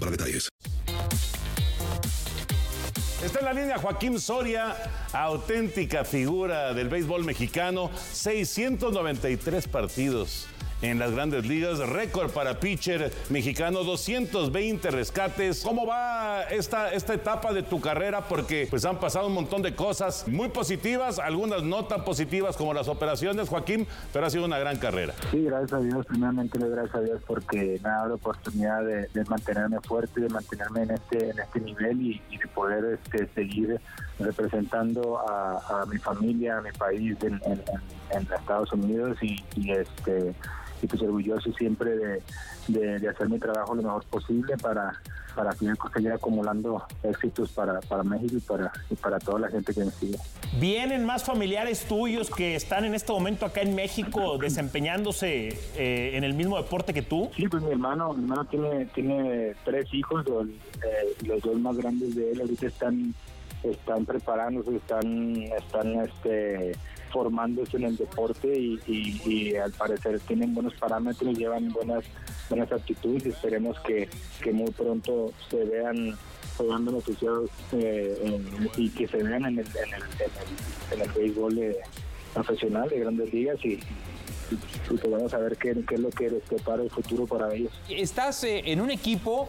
para detalles. Está en la línea Joaquín Soria, auténtica figura del béisbol mexicano, 693 partidos en las grandes ligas, récord para pitcher mexicano, 220 rescates. ¿Cómo va esta, esta etapa de tu carrera? Porque pues han pasado un montón de cosas muy positivas, algunas no tan positivas como las operaciones, Joaquín, pero ha sido una gran carrera. Sí, gracias a Dios, primeramente le gracias a Dios porque me ha dado la oportunidad de, mantenerme fuerte, de mantenerme en este, en este nivel y, de poder este, seguir representando a, mi familia, a mi país en, Estados Unidos y, este y pues orgulloso siempre de, de- de hacer mi trabajo lo mejor posible para para que seguir acumulando éxitos para, para México y para, y para toda la gente que me sigue. ¿Vienen más familiares tuyos que están en este momento acá en México desempeñándose eh, en el mismo deporte que tú? Sí, pues mi hermano, mi hermano tiene, tiene tres hijos, los, eh, los dos más grandes de él ahorita están, están preparándose, están, están este, formándose en el deporte y, al parecer tienen buenos parámetros, llevan buenas, buenas actitudes y esperemos que, que muy pronto se vean jugando beneficiados eh, y que se vean en el, en el, en el, en el béisbol eh, profesional de grandes ligas y, y, que vamos a ver qué, qué es lo que les prepara el futuro para ellos. Estás eh, en un equipo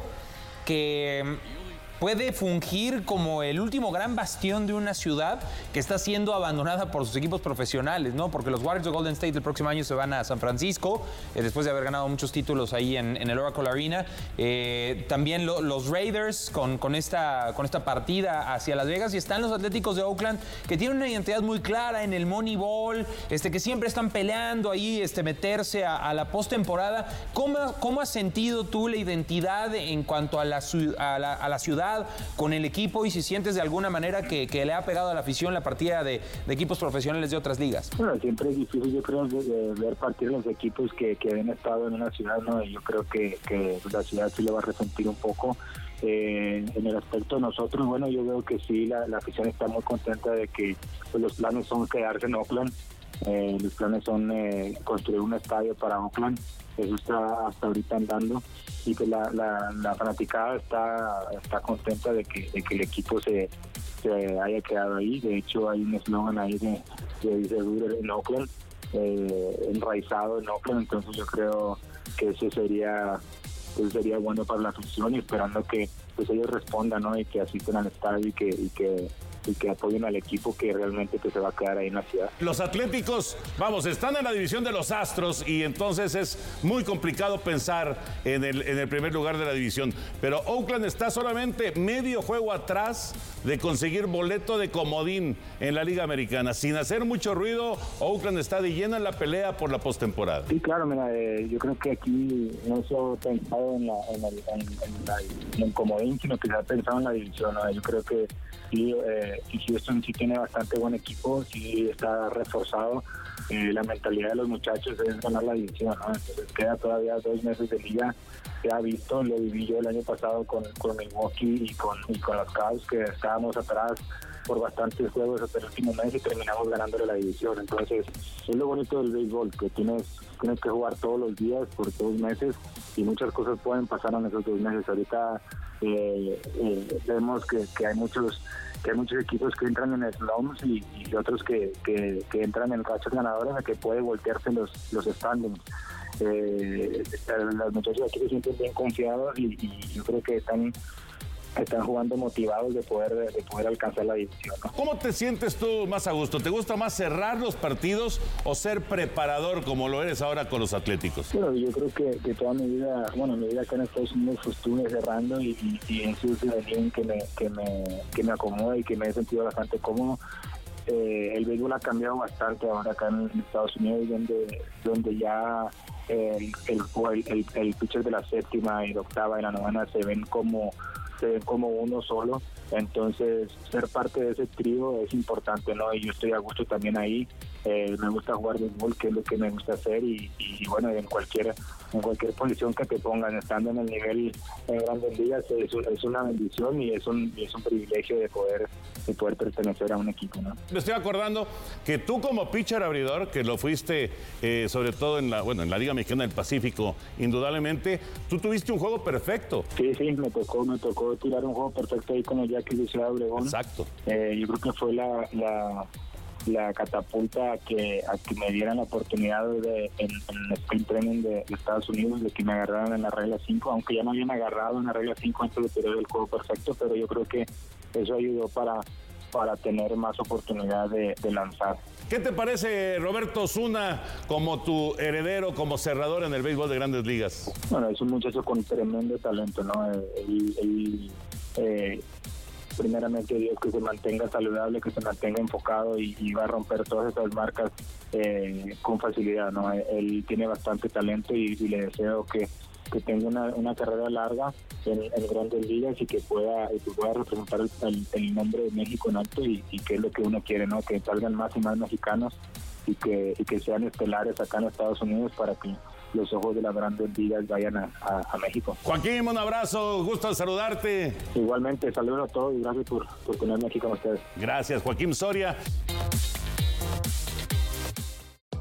que puede fungir como el último gran bastión de una ciudad que está siendo abandonada por sus equipos profesionales, ¿no? Porque los Warriors de Golden State el próximo año se van a San Francisco, eh, después de haber ganado muchos títulos ahí en, el Oracle Arena. Eh, también lo- los Raiders con, esta, con esta partida hacia Las Vegas y están los Atléticos de Oakland que tienen una identidad muy clara en el Moneyball, este, que siempre están peleando ahí, este, meterse a, la postemporada. ¿Cómo, ¿Cómo has sentido tú la identidad en cuanto a la ciudad con el equipo y si sientes de alguna manera que, que le ha pegado a la afición la partida de, de equipos profesionales de otras ligas? Bueno, siempre es difícil, yo creo, de, de ver partir los equipos que, que han estado en una ciudad, ¿no? Y yo creo que, que la ciudad sí le va a resentir un poco. Eh, en el aspecto de nosotros, bueno, yo veo que sí, la, la afición está muy contenta de que pues, los planes son quedarse en Oakland. Eh, los planes son eh, construir un estadio para Oakland. Eso está hasta ahorita andando. Y que la, la, la fanaticada está, está contenta de que, de que el equipo se, se haya quedado ahí. De hecho, hay un eslogan ahí de, Rooted en Oakland, eh, enraizado en Oakland. Entonces yo creo que eso sería pues sería bueno para la afición y esperando que pues ellos respondan ¿no? y que asisten al estadio y que, y que y que apoyen al equipo que realmente que se va a quedar ahí en la ciudad. Los Atléticos, vamos, están en la división de los Astros y entonces es muy complicado pensar en el, en el primer lugar de la división. Pero Oakland está solamente medio juego atrás de conseguir boleto de comodín en la Liga Americana. Sin hacer mucho ruido, Oakland está de lleno en la pelea por la postemporada. Sí, claro, mira, eh, yo creo que aquí no se ha pensado en, la, en, el, en, en la- comodín, sino que se ha pensado en la división. ¿no? Yo creo que sí, eh, sí, Houston sí tiene bastante buen equipo, sí está reforzado. Eh, la mentalidad de los muchachos es ganar la división, ¿no? Entonces queda todavía dos meses de liga. Se ha visto, lo viví yo el año pasado con, con Milwaukee y con, y con los Cavs, que estábamos atrás por bastantes juegos hasta el último mes y terminamos ganándole la división. Entonces, es lo bonito del béisbol, que tienes, tienes que jugar todos los días por dos meses y muchas cosas pueden pasar en esos dos meses. Ahorita eh, eh, vemos que, que hay muchos que hay muchos equipos que entran en slums y, y otros que, que, que entran en rachas ganadoras a que puede voltearse los, los standings. Eh, los muchachos aquí se sienten bien confiados y yo creo que están están jugando motivados de poder de poder alcanzar la división. ¿no? ¿Cómo te sientes tú más a gusto? ¿Te gusta más cerrar los partidos o ser preparador como lo eres ahora con los Atléticos? Bueno, yo creo que, que toda mi vida, bueno, mi vida acá en Estados Unidos pues, estuve cerrando y, y, y eso es línea que me, que, me, que me acomoda y que me he sentido bastante cómodo. Eh, el béisbol ha cambiado bastante ahora acá en Estados Unidos, donde, donde ya el, el, el, el, el pitcher de la séptima y la octava y la novena se ven como se ven como uno solo. Entonces, ser parte de ese trío es importante, ¿no? Y yo estoy a gusto también ahí. Eh, me gusta jugar béisbol, que es lo que me gusta hacer. Y, y, bueno, en cualquier en cualquier posición que te pongan, estando en el nivel en grandes ligas, es, es una bendición y es un, y es un privilegio de poder, de poder pertenecer a un equipo, ¿no? Me estoy acordando que tú como pitcher abridor, que lo fuiste eh, sobre todo en la, bueno, en la Liga Mexicana del Pacífico, indudablemente, tú tuviste un juego perfecto. Sí, sí, me tocó, me tocó tirar un juego perfecto ahí con los Yaquis de Ciudad Obregón. Exacto. Eh, yo creo que fue la, la, la catapulta a que, a que me dieran la oportunidad de, en, en el sprint training de, de Estados Unidos de que me agarraran en la regla 5, aunque ya me habían agarrado en la regla 5 antes de tirar el juego perfecto, pero yo creo que eso ayudó para, para tener más oportunidad de, de lanzar. ¿Qué te parece Roberto Osuna como tu heredero, como cerrador en el béisbol de grandes ligas? Bueno, es un muchacho con tremendo talento, ¿no? Él, él, eh, primeramente Dios que se mantenga saludable, que se mantenga enfocado y, va a romper todas esas marcas eh, con facilidad, ¿no? Él, él tiene bastante talento y, y le deseo que, que tenga una, una carrera larga en, en grandes ligas y que pueda, y que pueda representar el, el- el nombre de México en alto y, y que es lo que uno quiere, ¿no? Que salgan más y más mexicanos y que, y que sean estelares acá en Estados Unidos para que los ojos de las grandes ligas vayan a, a- a México. Joaquín, un abrazo, gusto en saludarte. Igualmente, saludos a todos y gracias por, por aquí con ustedes. Gracias, Joaquín Soria.